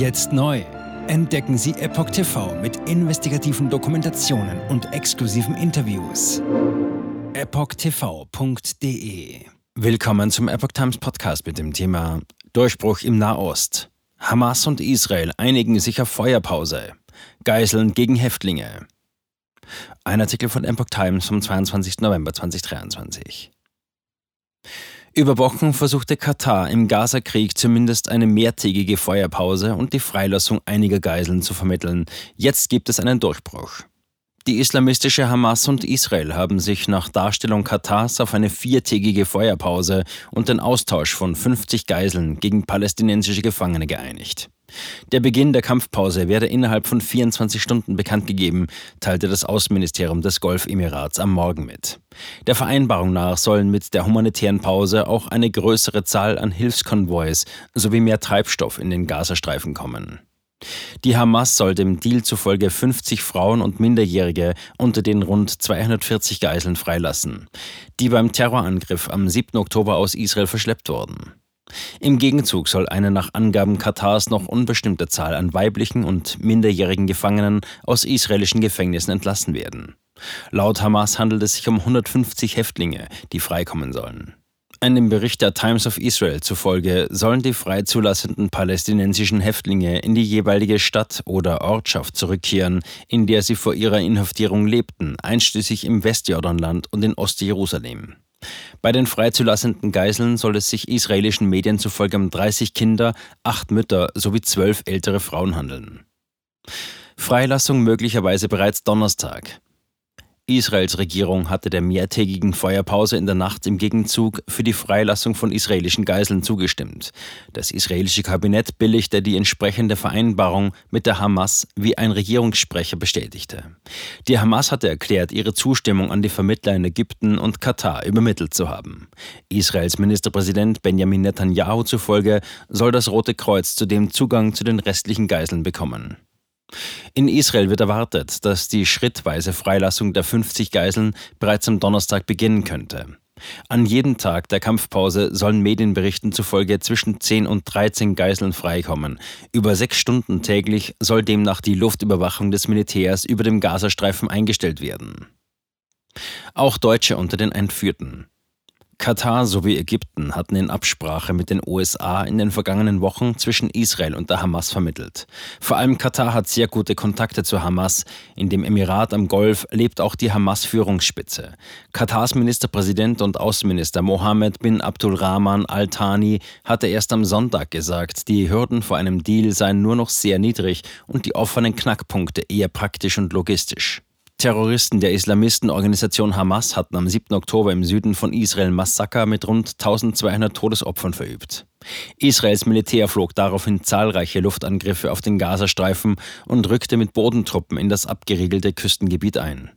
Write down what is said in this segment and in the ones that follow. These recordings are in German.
Jetzt neu. Entdecken Sie Epoch TV mit investigativen Dokumentationen und exklusiven Interviews. EpochTV.de Willkommen zum Epoch Times Podcast mit dem Thema Durchbruch im Nahost. Hamas und Israel einigen sich auf Feuerpause. Geiseln gegen Häftlinge. Ein Artikel von Epoch Times vom 22. November 2023. Über Wochen versuchte Katar im Gaza-Krieg zumindest eine mehrtägige Feuerpause und die Freilassung einiger Geiseln zu vermitteln. Jetzt gibt es einen Durchbruch. Die islamistische Hamas und Israel haben sich nach Darstellung Katars auf eine viertägige Feuerpause und den Austausch von 50 Geiseln gegen palästinensische Gefangene geeinigt. Der Beginn der Kampfpause werde innerhalb von 24 Stunden bekannt gegeben, teilte das Außenministerium des Golfemirats am Morgen mit. Der Vereinbarung nach sollen mit der humanitären Pause auch eine größere Zahl an Hilfskonvois sowie mehr Treibstoff in den Gazastreifen kommen. Die Hamas soll dem Deal zufolge 50 Frauen und Minderjährige unter den rund 240 Geiseln freilassen, die beim Terrorangriff am 7. Oktober aus Israel verschleppt wurden. Im Gegenzug soll eine nach Angaben Katars noch unbestimmte Zahl an weiblichen und minderjährigen Gefangenen aus israelischen Gefängnissen entlassen werden. Laut Hamas handelt es sich um 150 Häftlinge, die freikommen sollen. Einem Bericht der Times of Israel zufolge sollen die freizulassenden palästinensischen Häftlinge in die jeweilige Stadt oder Ortschaft zurückkehren, in der sie vor ihrer Inhaftierung lebten, einschließlich im Westjordanland und in Ostjerusalem. Bei den freizulassenden Geiseln soll es sich israelischen Medien zufolge um 30 Kinder, acht Mütter sowie zwölf ältere Frauen handeln. Freilassung möglicherweise bereits Donnerstag. Israels Regierung hatte der mehrtägigen Feuerpause in der Nacht im Gegenzug für die Freilassung von israelischen Geiseln zugestimmt. Das israelische Kabinett billigte die entsprechende Vereinbarung mit der Hamas, wie ein Regierungssprecher bestätigte. Die Hamas hatte erklärt, ihre Zustimmung an die Vermittler in Ägypten und Katar übermittelt zu haben. Israels Ministerpräsident Benjamin Netanyahu zufolge soll das Rote Kreuz zudem Zugang zu den restlichen Geiseln bekommen. In Israel wird erwartet, dass die schrittweise Freilassung der 50 Geiseln bereits am Donnerstag beginnen könnte. An jedem Tag der Kampfpause sollen Medienberichten zufolge zwischen 10 und 13 Geiseln freikommen. Über sechs Stunden täglich soll demnach die Luftüberwachung des Militärs über dem Gazastreifen eingestellt werden. Auch Deutsche unter den Entführten. Katar sowie Ägypten hatten in Absprache mit den USA in den vergangenen Wochen zwischen Israel und der Hamas vermittelt. Vor allem Katar hat sehr gute Kontakte zur Hamas. In dem Emirat am Golf lebt auch die Hamas-Führungsspitze. Katars Ministerpräsident und Außenminister Mohammed bin Abdulrahman Al-Thani hatte erst am Sonntag gesagt, die Hürden vor einem Deal seien nur noch sehr niedrig und die offenen Knackpunkte eher praktisch und logistisch. Terroristen der Islamistenorganisation Hamas hatten am 7. Oktober im Süden von Israel Massaker mit rund 1200 Todesopfern verübt. Israels Militär flog daraufhin zahlreiche Luftangriffe auf den Gazastreifen und rückte mit Bodentruppen in das abgeriegelte Küstengebiet ein.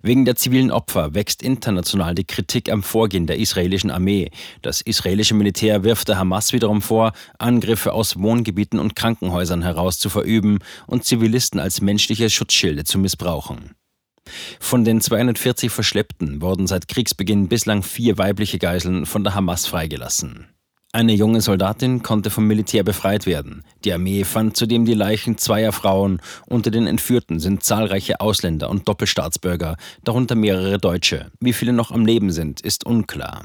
Wegen der zivilen Opfer wächst international die Kritik am Vorgehen der israelischen Armee. Das israelische Militär wirft der Hamas wiederum vor, Angriffe aus Wohngebieten und Krankenhäusern heraus zu verüben und Zivilisten als menschliche Schutzschilde zu missbrauchen. Von den 240 Verschleppten wurden seit Kriegsbeginn bislang vier weibliche Geiseln von der Hamas freigelassen. Eine junge Soldatin konnte vom Militär befreit werden. Die Armee fand zudem die Leichen zweier Frauen. Unter den Entführten sind zahlreiche Ausländer und Doppelstaatsbürger, darunter mehrere Deutsche. Wie viele noch am Leben sind, ist unklar.